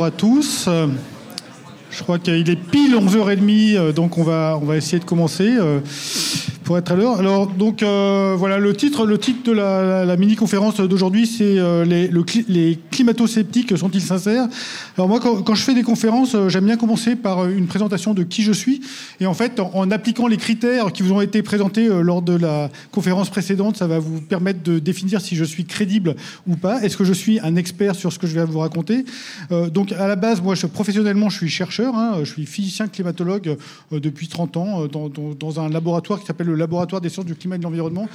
Bonjour à tous. Je crois qu'il est pile 11h30, euh, donc on va, on va essayer de commencer. Euh, pour être à l'heure. Alors, donc, euh, voilà, le titre, le titre de la, mini-conférence d'aujourd'hui, c'est euh, les, climato-sceptiques sont-ils sincères? Alors, moi, quand, je fais des conférences, euh, j'aime bien commencer par une présentation de qui je suis. Et en fait, en, appliquant les critères qui vous ont été présentés lors de la conférence précédente, ça va vous permettre de définir si je suis crédible ou pas. Est-ce que je suis un expert sur ce que je vais vous raconter? Donc, à la base, moi, je, professionnellement, je suis chercheur. Hein, je suis physicien climatologue depuis 30 ans dans, dans un laboratoire qui s'appelle le laboratoire des sciences du climat et de l'environnement,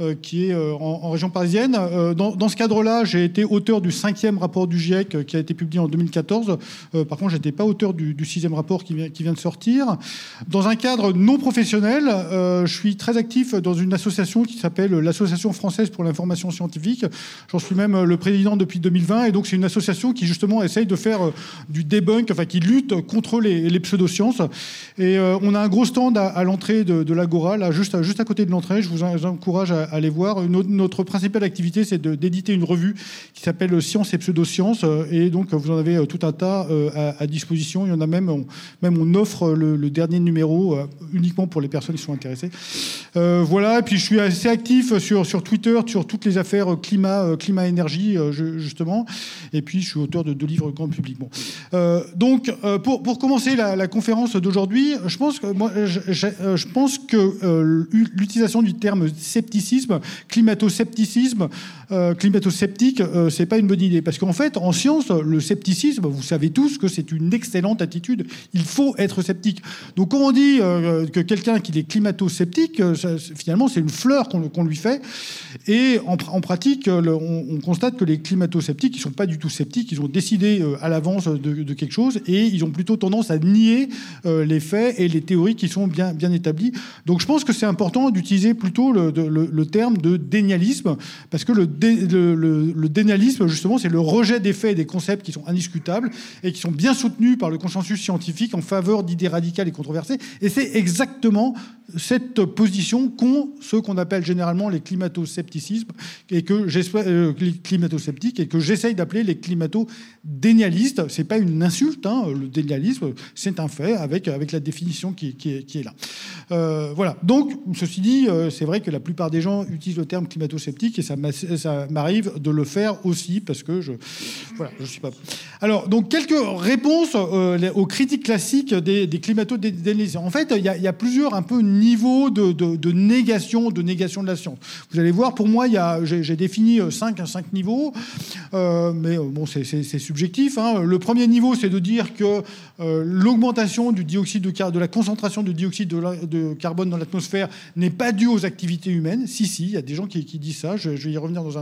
euh, qui est euh, en, région parisienne. Euh, dans, ce cadre-là, j'ai été auteur du cinquième rapport du GIEC qui a été publié en 2014. par contre, je n'étais pas auteur du, sixième rapport qui vient, de sortir. Dans un cadre non professionnel, je suis très actif dans une association qui s'appelle l'Association française pour l'information scientifique. J'en suis même le président depuis 2020. Et donc, c'est une association qui, justement, essaye de faire du debunk, enfin, qui lutte contre les, pseudosciences. Et on a un gros stand à, l'entrée de, de l'Agora, là, juste juste, à côté de l'entrée. Je vous encourage à, aller voir. Notre, principale activité, c'est d'éditer une revue qui s'appelle Science et pseudosciences. Et donc, vous en avez euh, tout un tas euh, à, disposition. Il y en a même, on, même on offre le, dernier numéro euh, uniquement pour les personnes qui sont intéressées. voilà. Et puis, je suis assez actif sur, sur Twitter, sur toutes les affaires climat, climat énergie, justement. Et puis, je suis auteur de deux livres grand public. Bon. donc, pour, pour commencer la, conférence d'aujourd'hui, je pense que moi, je pense que l'utilisation du terme scepticisme, climato-scepticisme, euh, climato-sceptique, euh, c'est pas une bonne idée. Parce qu'en fait, en science, le scepticisme, vous savez tous que c'est une excellente attitude. Il faut être sceptique. Donc, quand on dit euh, que quelqu'un qui est climato-sceptique, finalement, c'est une fleur qu'on lui fait. Et en, pratique, on, constate que les climato-sceptiques, ils sont pas du tout sceptiques. Ils ont décidé à l'avance de, quelque chose et ils ont plutôt tendance à nier les faits et les théories qui sont bien, bien établies. Donc, je pense que c'est important d'utiliser plutôt le, terme de dénialisme, parce que le, le, dénialisme, justement, c'est le rejet des faits et des concepts qui sont indiscutables et qui sont bien soutenus par le consensus scientifique en faveur d'idées radicales et controversées. Et c'est exactement cette position qu'ont ceux qu'on appelle généralement les climato-scepticismes et que euh, climato-sceptiques et que j'essaye d'appeler les climato-dénialistes. C'est pas une insulte, hein, le dénialisme, c'est un fait avec, avec la définition qui, est, là. Euh, voilà. Donc, ceci dit, euh, c'est vrai que la plupart des gens utilisent le terme climato-sceptique et ça m'arrive de le faire aussi parce que je, voilà, je suis pas. Alors, donc quelques réponses aux critiques classiques des, des climato-dénialistes. En fait, il y, a, plusieurs un peu niveau de, négation, de négation de la science. Vous allez voir, pour moi, j'ai défini euh, cinq, cinq niveaux, euh, mais euh, bon, c'est subjectif. Hein. Le premier niveau, c'est de dire que l'augmentation du dioxyde de, de la concentration de dioxyde de, carbone dans l'atmosphère n'est pas due aux activités humaines. Si, si, il y a des gens qui, disent ça. Je, vais y revenir dans un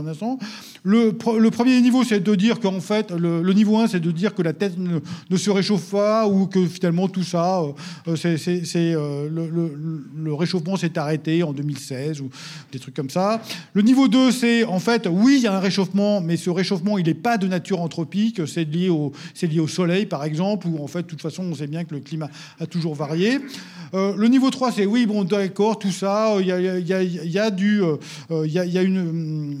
Le, premier niveau, c'est de dire qu'en fait, le, niveau 1, c'est de dire que la Terre ne, se réchauffe pas ou que finalement tout ça, c'est le, le réchauffement s'est arrêté en 2016 ou des trucs comme ça. Le niveau 2, c'est en fait, oui, il y a un réchauffement, mais ce réchauffement, il n'est pas de nature anthropique. C'est lié, au, soleil, par exemple, où en fait, de toute façon, on sait bien que le climat a toujours varié. Euh, le niveau 3, c'est oui, bon, d'accord, tout ça, il y a, du, euh, il y, a, une,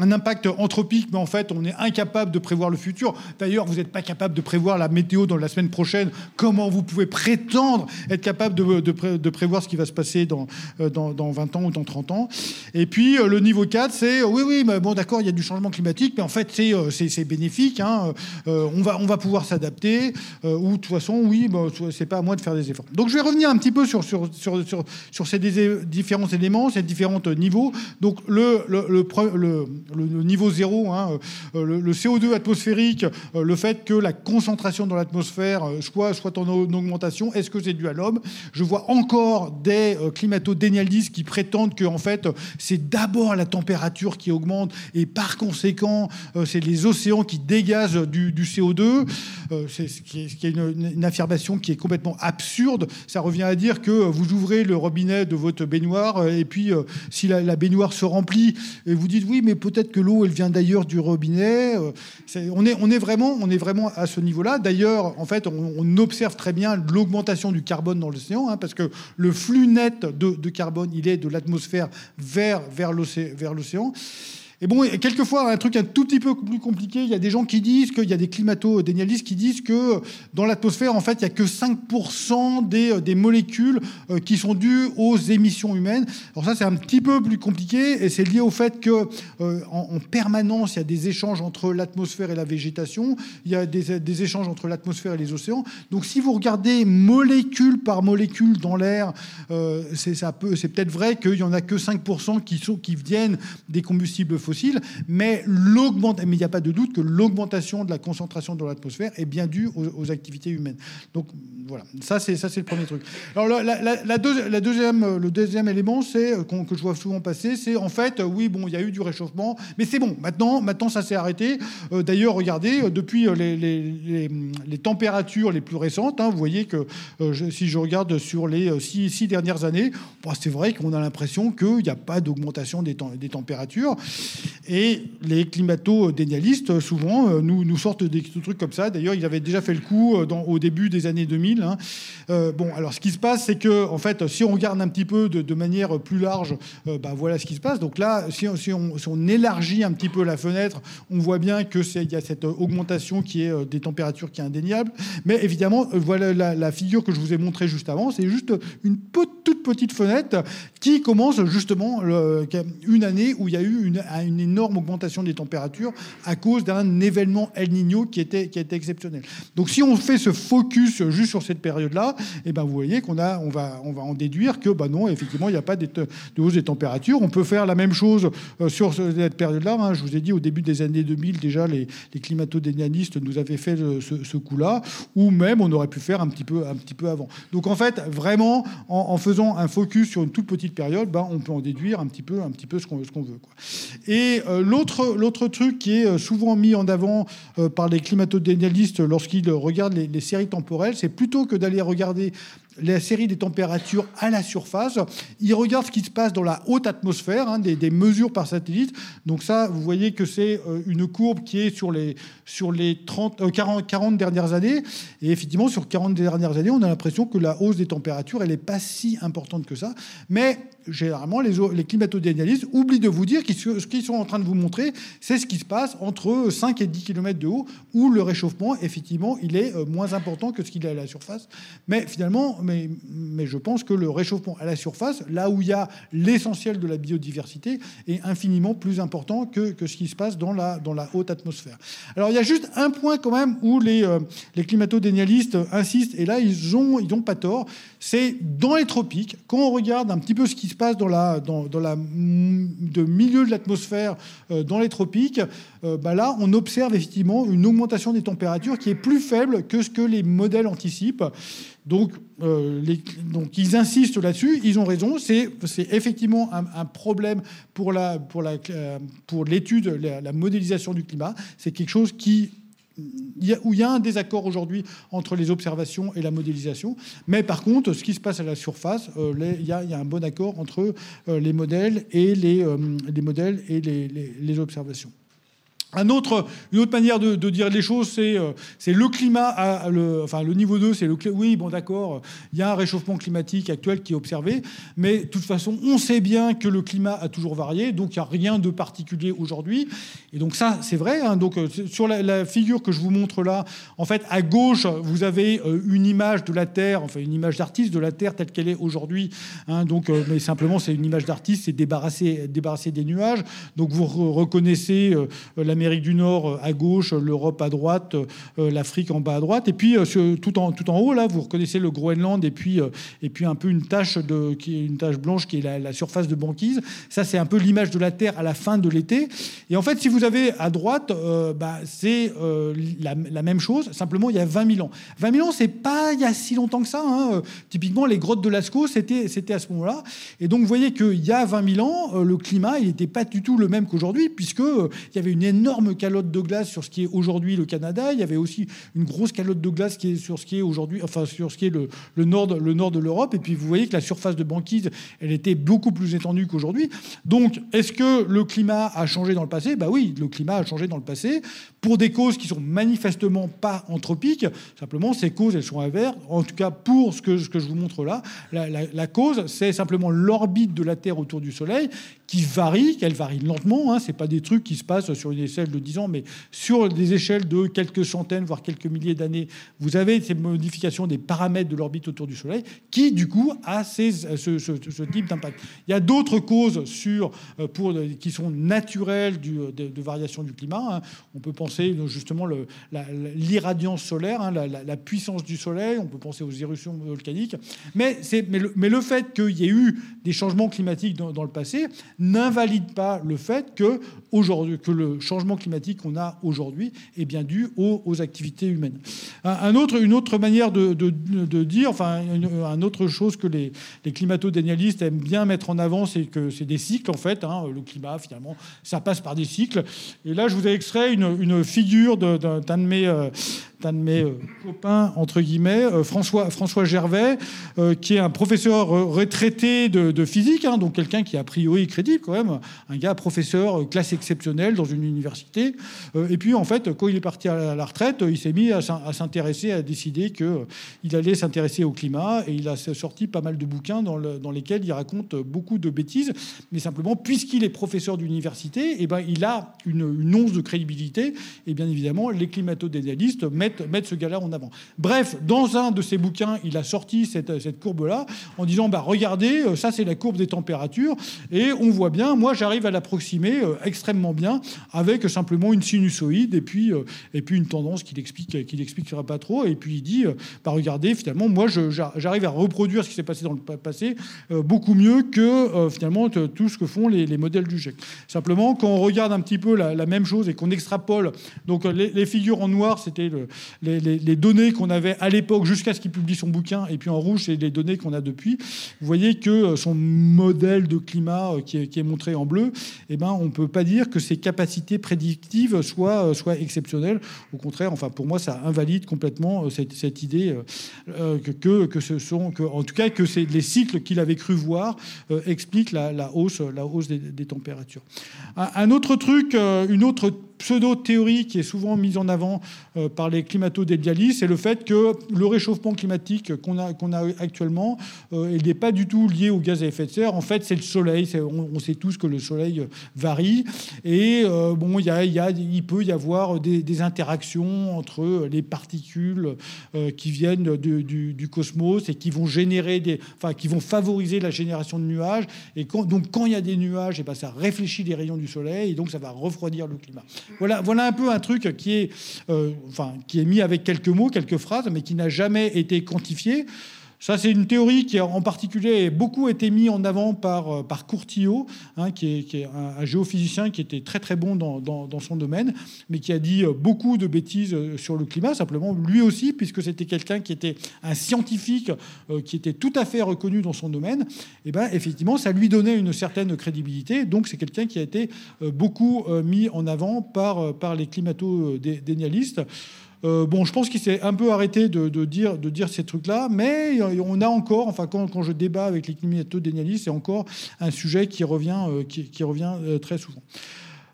un, impact anthropique, mais en fait, on est incapable de prévoir le futur. D'ailleurs, vous n'êtes pas capable de prévoir la météo dans la semaine prochaine. Comment vous pouvez prétendre être capable de, prévoir ce qui va se passer dans, euh, dans, dans, 20 ans ou dans 30 ans? Et puis, le niveau 4, c'est oui, oui, mais bon, d'accord, il y a du changement climatique, mais en fait, c'est bénéfique. Hein, on, va, on va pouvoir s'adapter. ou de toute façon, oui, bah, c'est pas à moi de faire des efforts. Donc je vais revenir un petit peu sur, sur, sur, sur, ces différents éléments, ces différents niveaux. Donc le, le, niveau zéro, hein, euh, le, CO2 atmosphérique, euh, le fait que la concentration dans l'atmosphère euh, soit, en augmentation, est-ce que c'est dû à l'homme? Je vois encore des climato-dénialistes qui prétendent que en fait, c'est d'abord la température qui augmente et par conséquent, c'est les océans qui dégagent du, du CO2. c'est une, affirmation qui est complètement absurde ça revient à dire que vous ouvrez le robinet de votre baignoire et puis si la, baignoire se remplit et vous dites oui, mais peut-être que l'eau elle vient d'ailleurs du robinet. Euh, on, est, vraiment, on est vraiment à ce niveau-là. D'ailleurs, en fait, on, observe très bien l'augmentation du carbone dans l'océan hein, parce que le flux net de, carbone, il est de l'atmosphère vers l'océan. Et bon, quelquefois, un truc un tout petit peu plus compliqué, il y a des gens qui disent qu'il y a des climato-dénialistes qui disent que dans l'atmosphère, en fait, il n'y a que 5% des, des molécules euh, qui sont dues aux émissions humaines. Alors ça, c'est un petit peu plus compliqué et c'est lié au fait que euh, en, permanence, il y a des échanges entre l'atmosphère et la végétation, il y a des, des échanges entre l'atmosphère et les océans. Donc si vous regardez molécule par molécule dans l'air, euh, c'est peut-être vrai qu'il n'y en a que 5% qui, sont, qui viennent des combustibles fossiles mais mais il n'y a pas de doute que l'augmentation de la concentration dans l'atmosphère est bien due aux, activités humaines. Donc voilà, ça c'est ça c'est le premier truc. Alors la, deuxième, le deuxième élément, c'est euh, que je vois souvent passer, c'est en fait, oui bon, il y a eu du réchauffement, mais c'est bon. Maintenant, maintenant ça s'est arrêté. Euh, d'ailleurs, regardez, euh, depuis les, les, températures les plus récentes, hein, vous voyez que si je regarde sur les six, dernières années, bah, c'est vrai qu'on a l'impression qu'il n'y a pas d'augmentation des températures. Et les climato-dénialistes, souvent, euh, nous, nous sortent des trucs comme ça. D'ailleurs, ils avaient déjà fait le coup euh, au début des années 2000. Hein. Euh, bon, alors ce qui se passe, c'est que, en fait, si on regarde un petit peu de, manière plus large, ben, voilà ce qui se passe. Donc là, si, si, on, élargit un petit peu la fenêtre, on voit bien qu'il y a cette augmentation qui est des températures qui est indéniable. Mais évidemment, voilà la, figure que je vous ai montrée juste avant, c'est juste une toute petite fenêtre qui commence justement une année où il y a eu une, une énorme augmentation des températures à cause d'un événement El Niño qui était, qui était exceptionnel. Donc si on fait ce focus juste sur cette période-là, eh ben vous voyez qu'on a, on va, on va en déduire que bah non, effectivement, il n'y a pas de, hausse des températures. On peut faire la même chose euh, sur cette période-là. Hein. Je vous ai dit au début des années 2000, déjà les, les climato-dénialistes nous avaient fait ce, coup-là, ou même on aurait pu faire un petit peu, un petit peu avant. Donc en fait, vraiment, en, faisant un focus sur une toute petite période, bah, on peut en déduire un petit peu, un petit peu ce qu'on qu'on veut. Et euh, l'autre truc qui est euh, souvent mis en avant euh, par les climatodénialistes lorsqu'ils regardent les, séries temporelles, c'est plutôt que d'aller regarder la série des températures à la surface. Ils regardent ce qui se passe dans la haute atmosphère, hein, des, mesures par satellite. Donc ça, vous voyez que c'est une courbe qui est sur les, sur les 30, 40, 40, dernières années. Et effectivement, sur 40 dernières années, on a l'impression que la hausse des températures, elle n'est pas si importante que ça. Mais généralement, les, les climatodénialistes oublient de vous dire que ce qu'ils sont en train de vous montrer, c'est ce qui se passe entre 5 et 10 km de haut, où le réchauffement, effectivement, il est euh, moins important que ce qu'il est à la surface. Mais finalement, mais, je pense que le réchauffement à la surface, là où il y a l'essentiel de la biodiversité, est infiniment plus important que, ce qui se passe dans la, haute atmosphère. Alors, il y a juste un point quand même où les, euh, climatodénialistes insistent, et là, ils n'ont pas tort, c'est dans les tropiques, quand on regarde un petit peu ce qui se passe dans la, la de milieu de l'atmosphère euh, dans les tropiques, euh, bah là, on observe effectivement une augmentation des températures qui est plus faible que ce que les modèles anticipent. Donc, euh, donc ils insistent là-dessus, ils ont raison, c'est effectivement un, problème pour l'étude, pour la, modélisation du climat. C'est quelque chose où il y a un désaccord aujourd'hui entre les observations et la modélisation. Mais par contre, ce qui se passe à la surface, euh, il, y a, un bon accord entre euh, les modèles et les, euh, modèles et les observations. Une autre manière de, dire les choses, c'est euh, le climat, enfin le niveau 2, c'est le oui, bon d'accord, il y a un réchauffement climatique actuel qui est observé, mais de toute façon, on sait bien que le climat a toujours varié, donc il n'y a rien de particulier aujourd'hui. Et donc ça, c'est vrai. Hein, donc euh, sur la, figure que je vous montre là, en fait, à gauche, vous avez euh, une image de la Terre, enfin une image d'artiste de la Terre telle qu'elle est aujourd'hui. Hein, donc, mais simplement, c'est une image d'artiste, c'est débarrassé, débarrassé des nuages. Donc vous reconnaissez la l'Amérique du Nord euh, à gauche, l'Europe à droite, euh, l'Afrique en bas à droite. Et puis euh, tout en, tout en haut, là, vous reconnaissez le Groenland et puis, et puis un peu une tache, de, une tache blanche qui est la, surface de banquise. Ça, c'est un peu l'image de la Terre à la fin de l'été. Et en fait, si vous avez à droite, bah, c'est la, même chose, simplement il y a 20 000 ans. 20 000 ans, c'est pas il y a si longtemps que ça. Hein. Typiquement, les grottes de Lascaux, c'était, c'était à ce moment-là. Et donc, vous voyez qu'il y a 20 000 ans, le climat, il n'était pas du tout le même qu'aujourd'hui, puisque il y avait une énorme énorme calotte de glace sur ce qui est aujourd'hui le Canada. Il y avait aussi une grosse calotte de glace qui est sur ce qui est aujourd'hui, enfin sur ce qui est le, nord, le nord de l'Europe. Et puis vous voyez que la surface de banquise, elle était beaucoup plus étendue qu'aujourd'hui. Donc, est-ce que le climat a changé dans le passé? Bah oui, le climat a changé dans le passé pour des causes qui sont manifestement pas anthropiques. Simplement, ces causes, elles sont inverses. En tout cas, pour ce que, je vous montre là, la, la cause, c'est simplement l'orbite de la Terre autour du Soleil qui varie, qu'elle varie lentement. Hein, c'est pas des trucs qui se passent sur une de 10 ans, mais sur des échelles de quelques centaines, voire quelques milliers d'années. Vous avez ces modifications des paramètres de l'orbite autour du Soleil qui, du coup, a ce, type d'impact. Il y a d'autres causes sur, euh, pour, qui sont naturelles du, de, variation du climat. Hein. On peut penser justement l'irradiance solaire, hein, la, puissance du Soleil. On peut penser aux éruptions volcaniques. Mais, le, mais le fait qu'il y ait eu des changements climatiques dans, dans le passé n'invalide pas le fait que, aujourd'hui, que le changement climatique qu'on a aujourd'hui est bien dû aux, activités humaines. Un, autre, une autre manière de, dire, enfin, une, autre chose que les, les climato-dénialistes aiment bien mettre en avant, c'est que c'est des cycles, en fait. Hein, le climat, finalement, ça passe par des cycles. Et là, je vous ai extrait une, une figure d'un de mes, euh, un de mes euh, copains, entre guillemets, euh, François, François Gervais, euh, qui est un professeur retraité de, physique, hein, donc quelqu'un qui est a priori crédible quand même, un gars professeur classe exceptionnelle dans une université. et puis en fait, quand il est parti à la retraite, il s'est mis à s'intéresser, à décider qu'il allait s'intéresser au climat, et il a sorti pas mal de bouquins dans, le, dans lesquels il raconte beaucoup de bêtises, mais simplement, puisqu'il est professeur d'université, et eh ben, il a une, once de crédibilité, et bien évidemment, les climato-dénialistes mettent mettre, ce gars-là en avant. Bref, dans un de ses bouquins, il a sorti cette, cette courbe-là en disant bah, regardez, euh, ça c'est la courbe des températures, et on voit bien, moi j'arrive à l'approximer euh, extrêmement bien avec simplement une sinusoïde et puis, euh, et puis une tendance qu'il explique, qu'il expliquera pas trop. Et puis il dit bah, regardez, finalement, moi j'arrive à reproduire ce qui s'est passé dans le passé beaucoup mieux que finalement tout ce que font les, les, modèles du GIEC. Simplement, quand on regarde un petit peu la, la même chose et qu'on extrapole, donc les, les, figures en noir, c'était le, les, données qu'on avait à l'époque jusqu'à ce qu'il publie son bouquin, et puis en rouge, c'est les données qu'on a depuis. Vous voyez que euh, son modèle de climat euh, qui est, montré en bleu, eh ben, on ne peut pas dire que ses capacités prédictives soient, euh, soient exceptionnelles. Au contraire, enfin, pour moi, ça invalide complètement cette, cette idée que, que, ce sont, que, en tout cas, que c'est les cycles qu'il avait cru voir expliquent la, hausse, la hausse des, températures. Un, autre truc, une autre pseudo-théorie qui est souvent mise en avant par les climato-dédialistes, c'est le fait que le réchauffement climatique qu'on a, qu'on a actuellement, euh, il n'est pas du tout lié au gaz à effet de serre. En fait, c'est le soleil. On, sait tous que le soleil varie. Et euh, bon, y a, y a, il peut y avoir des, interactions entre les particules euh, qui viennent du, cosmos et qui vont générer des, enfin, qui vont favoriser la génération de nuages. Et donc, quand il y a des nuages, et ben, ça réfléchit les rayons du soleil et donc ça va refroidir le climat. Voilà, voilà un peu un truc qui est, enfin, est mis avec quelques mots, quelques phrases, mais qui n'a jamais été quantifié. Ça, c'est une théorie qui, en particulier, a beaucoup été mise en avant par, euh, par Courtillot, hein, qui, est, qui, est, un, géophysicien qui était très très bon dans, dans, son domaine, mais qui a dit euh, beaucoup de bêtises euh, sur le climat, simplement lui aussi, puisque c'était quelqu'un qui était un scientifique, qui était tout à fait reconnu dans son domaine. Et eh ben, effectivement, ça lui donnait une certaine crédibilité. Donc, c'est quelqu'un qui a été beaucoup mis en avant par, par les climato-dénialistes. Euh, bon, je pense qu'il s'est un peu arrêté de, dire, ces trucs-là, mais on a encore, enfin, quand, quand je débat avec les climato-dénialistes, c'est encore un sujet qui revient, euh, euh, très souvent.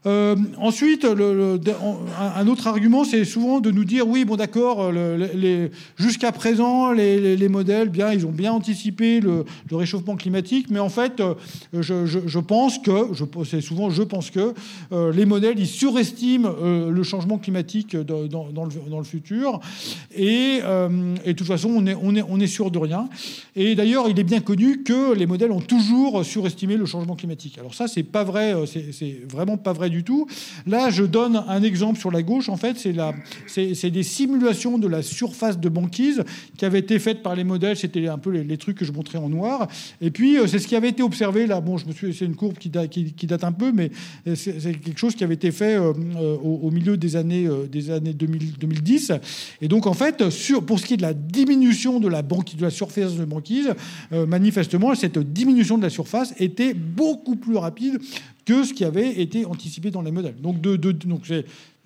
Euh, ensuite, un autre argument, c'est souvent de nous dire oui, bon, d'accord, jusqu'à présent, les, les, modèles, bien, ils ont bien anticipé le, réchauffement climatique, mais en fait, euh, je, pense que, c'est souvent je pense que euh, les modèles, ils surestiment le changement climatique dans, le, futur, et, de toute façon, on est sûr de rien. Et d'ailleurs, il est bien connu que les modèles ont toujours surestimé le changement climatique. Alors ça, c'est pas vrai, c'est vraiment pas vrai du tout. Là, je donne un exemple sur la gauche. En fait, c'est des simulations de la surface de banquise qui avaient été faites par les modèles. C'était un peu les, trucs que je montrais en noir. Et puis, euh, c'est ce qui avait été observé là. Bon, je me suis, c'est une courbe qui date, un peu, mais c'est quelque chose qui avait été fait euh, euh, au, milieu des années, des années 2010. Et donc, en fait, sur, pour ce qui est de la diminution de la, banquise, de la surface de banquise, manifestement, cette diminution de la surface était beaucoup plus rapide que ce qui avait été anticipé dans les modèles. Donc,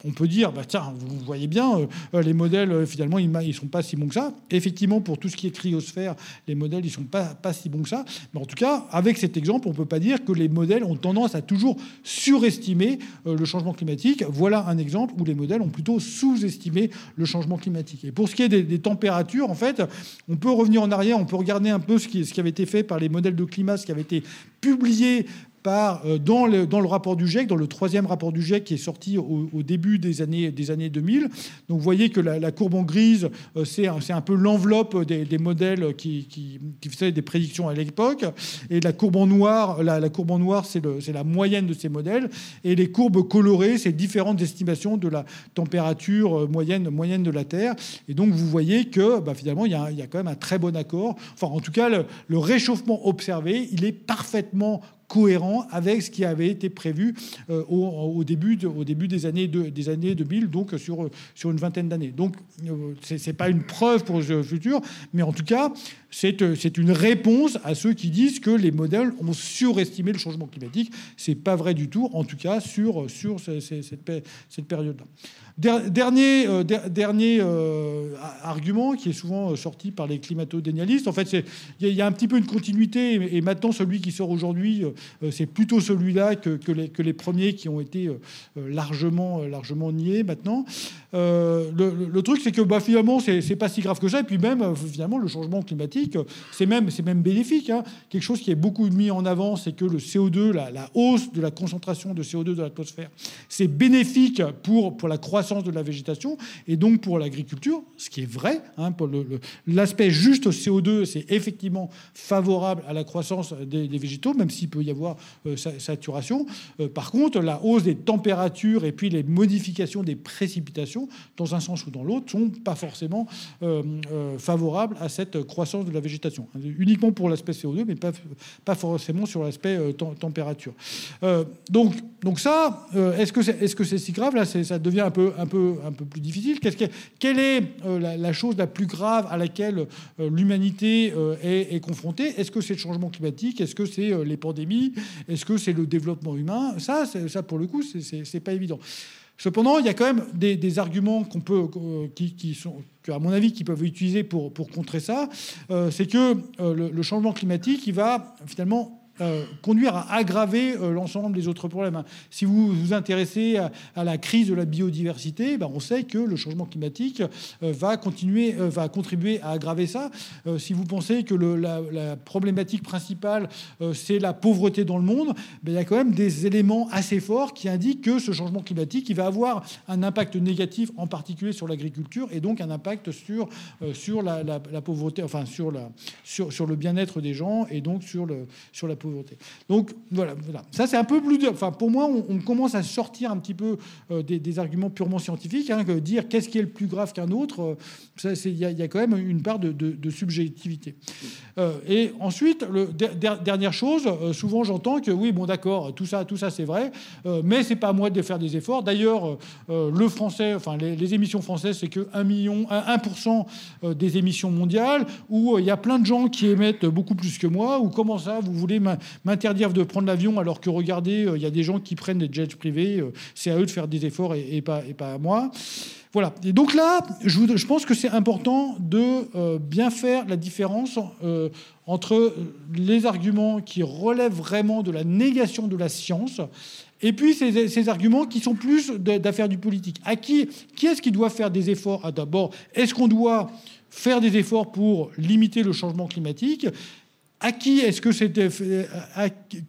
on peut dire, bah, tiens, vous voyez bien, euh, euh, les modèles, euh, finalement, ils ne sont pas si bons que ça. Effectivement, pour tout ce qui est cryosphère, les modèles, ils ne sont pas, pas si bons que ça. Mais en tout cas, avec cet exemple, on ne peut pas dire que les modèles ont tendance à toujours surestimer le changement climatique. Voilà un exemple où les modèles ont plutôt sous-estimé le changement climatique. Et pour ce qui est des, températures, en fait, on peut revenir en arrière, on peut regarder un peu ce qui avait été fait par les modèles de climat, ce qui avait été publié euh, dans, le, rapport du GIEC, dans le troisième rapport du GIEC qui est sorti au, début des années, des années 2000. Donc vous voyez que la, courbe en grise, euh, c'est un, peu l'enveloppe des, modèles qui, faisaient des prédictions à l'époque. Et la courbe en noir, la, courbe en noir, c'est la moyenne de ces modèles. Et les courbes colorées, c'est différentes estimations de la température euh, moyenne, moyenne de la Terre. Et donc vous voyez que bah, finalement, il y, a, quand même un très bon accord. Enfin, en tout cas, le réchauffement observé, il est parfaitement cohérent avec ce qui avait été prévu euh, au, début des années, des années 2000, donc sur, sur une vingtaine d'années. Donc, euh, ce n'est pas une preuve pour le futur, mais en tout cas, c'est une réponse à ceux qui disent que les modèles ont surestimé le changement climatique. Ce n'est pas vrai du tout, en tout cas sur, sur cette, période-là. Dernier, euh, euh, argument qui est souvent euh, sorti par les climato-dénialistes, en fait, il y, a un petit peu une continuité, et, maintenant celui qui sort aujourd'hui, c'est plutôt celui-là que, les, premiers qui ont été largement, largement niés maintenant. Le, le, truc, c'est que bah, finalement, c'est pas si grave que ça, et puis même, finalement, le changement climatique, c'est même, même bénéfique. Hein. Quelque chose qui est beaucoup mis en avant, c'est que le CO2, la, hausse de la concentration de CO2 de l'atmosphère, c'est bénéfique pour, pour la croissance de la végétation et donc pour l'agriculture, ce qui est vrai. Hein, l'aspect juste CO2, c'est effectivement favorable à la croissance des, végétaux, même s'il peut y avoir euh, saturation. Euh, par contre, la hausse des températures et puis les modifications des précipitations, dans un sens ou dans l'autre, sont pas forcément euh, favorables à cette croissance de la végétation. Uniquement pour l'aspect CO2, mais pas, pas forcément sur l'aspect température. donc, donc ça, est-ce que c'est est -ce c'est si grave? Là, ça devient un peu, un peu, un peu plus difficile. quelle est euh, la, chose la plus grave à laquelle euh, l'humanité euh, est, confrontée? Est-ce que c'est le changement climatique? Est-ce que c'est les pandémies? Est-ce que c'est le développement humain? Ça, ça, pour le coup, c'est pas évident. Cependant, il y a quand même des, arguments qu'on peut, qui, sont, à mon avis, qui peuvent utiliser pour, pour contrer ça. c'est que le, le, changement climatique, il va finalement euh, conduire à aggraver euh, l'ensemble des autres problèmes. Si vous vous intéressez à, la crise de la biodiversité, ben on sait que le changement climatique euh, va continuer, va contribuer à aggraver ça. si vous pensez que la, problématique principale c'est la pauvreté dans le monde, ben il y a quand même des éléments assez forts qui indiquent que ce changement climatique va avoir un impact négatif, en particulier sur l'agriculture, et donc un impact sur la, pauvreté, enfin sur le bien-être des gens, et donc sur sur la pauvreté donc voilà, ça c'est un peu plus dur. Enfin, pour moi, on, commence à sortir un petit peu euh, des, arguments purement scientifiques, hein, que dire qu'est-ce qui est le plus grave qu'un autre. Euh, il y, a quand même une part de, subjectivité. Euh, et ensuite, le, dernière chose, souvent j'entends que oui, bon d'accord, tout ça, tout ça c'est vrai, mais c'est pas à moi de faire des efforts. D'ailleurs, le français, enfin les, émissions françaises, c'est que 1 million, 1% des émissions mondiales, où il y a plein de gens qui émettent beaucoup plus que moi. Ou comment ça, vous voulez m'interdire de prendre l'avion alors que regardez, euh, il y a des gens qui prennent des jets privés, euh, c'est à eux de faire des efforts et, pas, et pas à moi. Voilà. Et donc là, je, pense que c'est important de euh, bien faire la différence entre les arguments qui relèvent vraiment de la négation de la science et puis ces, ces arguments qui sont plus d'affaires du politique. À qui, qui est-ce qui doit faire des efforts? Ah, D'abord, est-ce qu'on doit faire des efforts pour limiter le changement climatique? À qui est-ce que c'est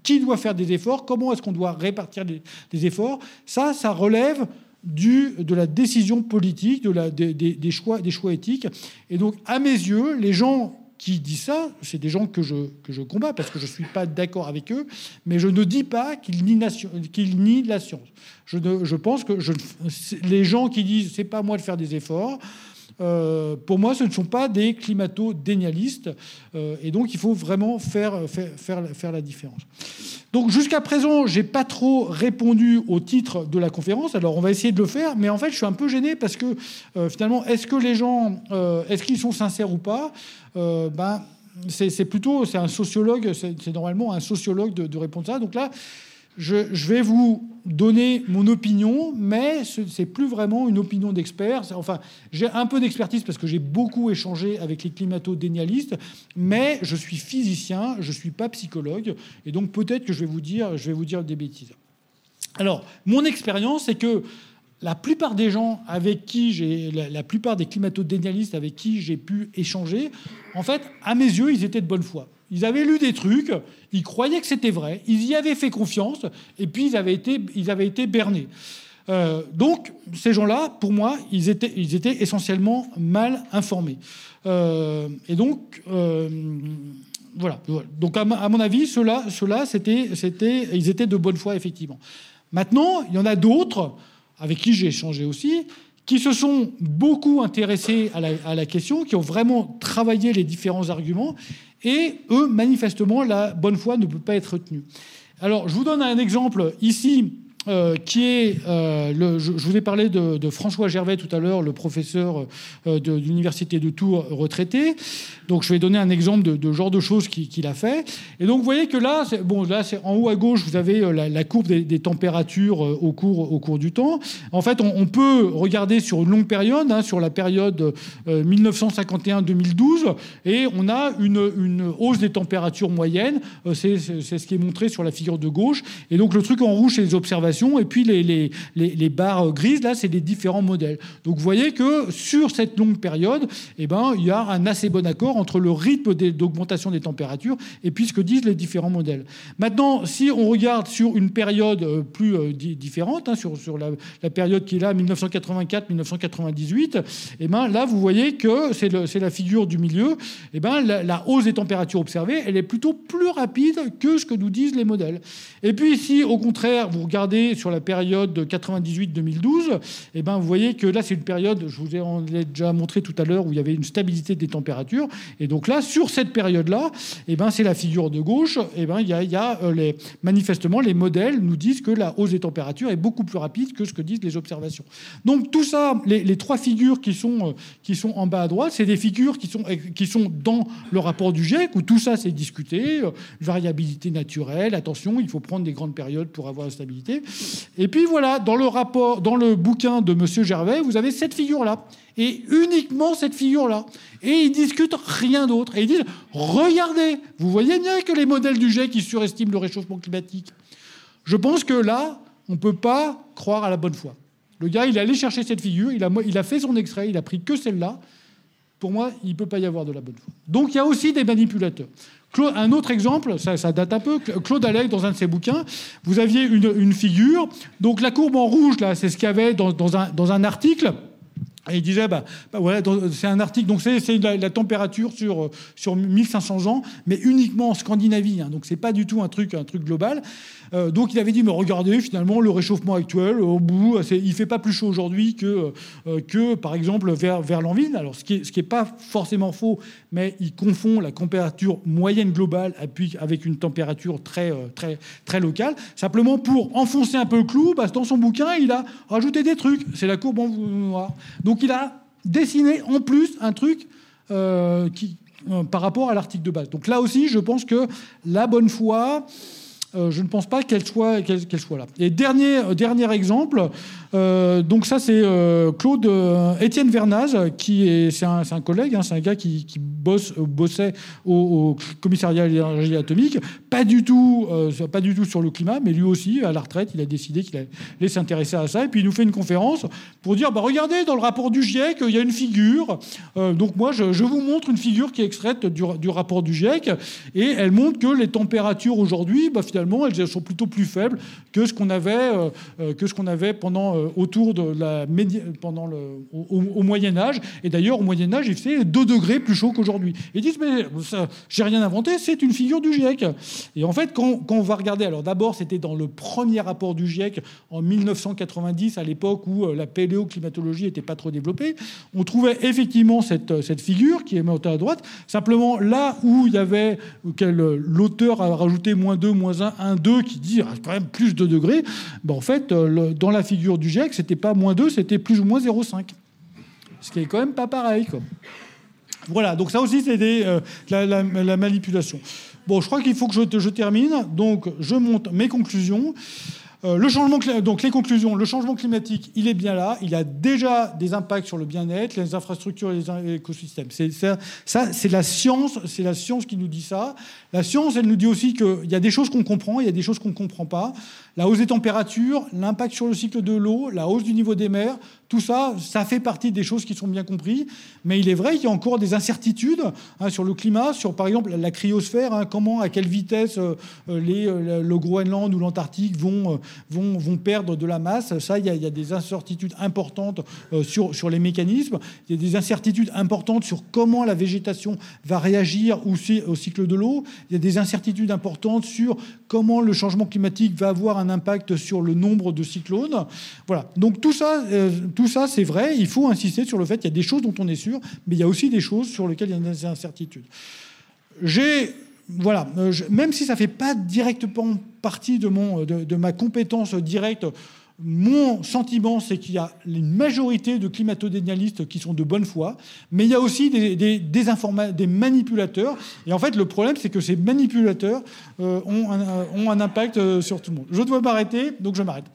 qui doit faire des efforts? Comment est-ce qu'on doit répartir des, efforts? Ça, ça relève du, de la décision politique, de la, des, choix, des choix éthiques. Et donc, à mes yeux, les gens qui disent ça, c'est des gens que je, que je combats parce que je ne suis pas d'accord avec eux, mais je ne dis pas qu'ils nient, qu'ils nient la science. Je, je pense que je, les gens qui disent c'est pas moi de faire des efforts, euh, pour moi, ce ne sont pas des climato-dénialistes. Euh, et donc, il faut vraiment faire, faire, faire, la différence. Donc, jusqu'à présent, je n'ai pas trop répondu au titre de la conférence. Alors, on va essayer de le faire. Mais en fait, je suis un peu gêné parce que euh, finalement, est-ce que les gens, est-ce qu'ils sont sincères ou pas ben, c'est plutôt, c'est un sociologue, c'est normalement un sociologue de, de répondre ça. Donc là, je, vais vous donner mon opinion, mais ce n'est plus vraiment une opinion d'expert. Enfin, j'ai un peu d'expertise parce que j'ai beaucoup échangé avec les climato-dénialistes, mais je suis physicien, je ne suis pas psychologue, et donc peut-être que je vais vous dire, des bêtises. Alors, mon expérience, c'est que la plupart des gens avec qui j'ai, la, plupart des climato-dénialistes avec qui j'ai pu échanger, en fait, à mes yeux, ils étaient de bonne foi. Ils avaient lu des trucs, ils croyaient que c'était vrai, ils y avaient fait confiance, et puis ils avaient été, ils bernés. Euh, donc, ces gens-là, pour moi, ils étaient, essentiellement mal informés. Euh, et donc, euh, voilà. Donc, à, mon avis, ceux-là, ceux ils étaient de bonne foi, effectivement. Maintenant, il y en a d'autres avec qui j'ai échangé aussi, qui se sont beaucoup intéressés à la, question, qui ont vraiment travaillé les différents arguments, et eux, manifestement, la bonne foi ne peut pas être retenue. Alors, je vous donne un exemple ici euh, qui est, euh, le, je, vous ai parlé de, François Gervais tout à l'heure, le professeur euh, de, l'université de Tours retraité. Donc je vais donner un exemple de, genre de choses qu'il a fait. Et donc vous voyez que là, bon, là c'est en haut à gauche, vous avez la, courbe des, températures au cours, du temps. En fait, on, peut regarder sur une longue période, hein, sur la période 1951-2012, et on a une, une, hausse des températures moyennes. C'est ce qui est montré sur la figure de gauche. Et donc le truc en rouge, c'est les observations et puis les, les, les, barres grises, là, c'est les différents modèles. Donc vous voyez que sur cette longue période, eh ben, il y a un assez bon accord entre le rythme d'augmentation des températures et puis ce que disent les différents modèles. Maintenant, si on regarde sur une période euh, plus euh, différente, hein, sur, sur la, période qui est là, 1984-1998, eh ben, là, vous voyez que c'est la figure du milieu. Eh ben, la, hausse des températures observées, elle est plutôt plus rapide que ce que nous disent les modèles. Et puis ici, au contraire, vous regardez sur la période de 98-2012, eh ben, vous voyez que là, c'est une période, je vous ai déjà montré tout à l'heure, où il y avait une stabilité des températures. Et donc là, sur cette période-là, eh ben, c'est la figure de gauche. Eh ben, il y a, y a euh, les, manifestement, les modèles nous disent que la hausse des températures est beaucoup plus rapide que ce que disent les observations. Donc tout ça, les, trois figures qui sont, euh, qui sont en bas à droite, c'est des figures qui sont, qui sont dans le rapport du GIEC, où tout ça, c'est discuté. Euh, variabilité naturelle, attention, il faut prendre des grandes périodes pour avoir la stabilité. Et puis voilà, dans le rapport, dans le bouquin de Monsieur Gervais, vous avez cette figure-là. Et uniquement cette figure-là. Et ils discutent rien d'autre. Et ils disent, regardez, vous voyez bien que les modèles du GIEC qui surestiment le réchauffement climatique. Je pense que là, on ne peut pas croire à la bonne foi. Le gars, il est allé chercher cette figure, il a, il a fait son extrait, il a pris que celle-là. Pour moi, il ne peut pas y avoir de la bonne foi. Donc il y a aussi des manipulateurs un autre exemple, ça, date un peu, Claude Allègre, dans un de ses bouquins, vous aviez une, figure, donc la courbe en rouge, là, c'est ce qu'il y avait dans, un, dans un article, et il disait, bah, bah voilà, c'est un article, donc c'est la, température sur, sur 1500 ans, mais uniquement en Scandinavie. Hein, donc c'est pas du tout un truc, un truc global. Euh, donc il avait dit, mais regardez, finalement, le réchauffement actuel, au bout, il fait pas plus chaud aujourd'hui que, euh, que, par exemple, vers, vers l'Envine. Alors ce qui n'est pas forcément faux, mais il confond la température moyenne globale avec une température très, euh, très, très locale. Simplement pour enfoncer un peu le clou, bah, dans son bouquin, il a rajouté des trucs. C'est la courbe en noir. Donc il a dessiné en plus un truc qui, par rapport à l'article de base. Donc là aussi, je pense que la bonne foi, je ne pense pas qu'elle soit, soit là. Et dernier, euh, dernier exemple, euh, donc ça c'est Claude Étienne Vernaz, qui est, c'est un, collègue, hein, c'est un gars qui, bossait au, commissariat à l'énergie atomique, pas du tout, pas du tout sur le climat, mais lui aussi à la retraite, il a décidé qu'il allait s'intéresser à ça, et puis il nous fait une conférence pour dire, bah regardez dans le rapport du GIEC, il y a une figure. donc moi je, vous montre une figure qui est extraite du, rapport du GIEC, et elle montre que les températures aujourd'hui, bah, finalement elles sont plutôt plus faibles que ce qu'on avait, euh, euh, que ce qu'on avait pendant, euh, autour de la pendant le, au, Moyen Âge. Et d'ailleurs, au Moyen Âge, il fait 2 degrés plus chaud qu'aujourd'hui. Ils disent, mais j'ai rien inventé, c'est une figure du GIEC. Et en fait, quand, on va regarder, alors d'abord, c'était dans le premier rapport du GIEC en 1990, à l'époque où la paléoclimatologie n'était pas trop développée, on trouvait effectivement cette, cette figure qui est montée à droite. Simplement, là où il y avait, l'auteur a rajouté moins 2, moins 1, 1, 2 qui dit ah, quand même plus de degrés, ben, en fait, euh, dans la figure du GIEC, c'était pas moins 2, c'était plus ou moins 0,5. Ce qui est quand même pas pareil. Quoi. Voilà, donc ça aussi, c'est euh, la, manipulation. Bon, je crois qu'il faut que je, je termine. Donc, je monte mes conclusions. Euh, le changement, donc les conclusions, le changement climatique, il est bien là. Il a déjà des impacts sur le bien-être, les infrastructures et les écosystèmes. C'est ça, c'est la science, c'est la science qui nous dit ça. La science, elle nous dit aussi qu'il y a des choses qu'on comprend, il y a des choses qu'on ne comprend pas. La hausse des températures, l'impact sur le cycle de l'eau, la hausse du niveau des mers, tout ça, ça fait partie des choses qui sont bien comprises. Mais il est vrai qu'il y a encore des incertitudes hein, sur le climat, sur par exemple la cryosphère, hein, comment, à quelle vitesse euh, les, euh, le Groenland ou l'Antarctique vont, euh, vont, vont, perdre de la masse. Ça, il y a, des incertitudes importantes sur, sur les mécanismes. Il y a des incertitudes importantes sur comment la végétation va réagir au cycle de l'eau. Il y a des incertitudes importantes sur comment le changement climatique va avoir un impact sur le nombre de cyclones. Voilà. Donc tout ça, euh, tout ça c'est vrai. Il faut insister sur le fait qu'il y a des choses dont on est sûr, mais il y a aussi des choses sur lesquelles il y a des incertitudes. J'ai voilà, euh, même si ça ne fait pas directement partie de, mon, de, de ma compétence directe mon sentiment, c'est qu'il y a une majorité de climatodénialistes qui sont de bonne foi, mais il y a aussi des, des, des manipulateurs. Et en fait, le problème, c'est que ces manipulateurs euh, ont, un, ont, un, impact euh, sur tout le monde. Je dois m'arrêter, donc je m'arrête.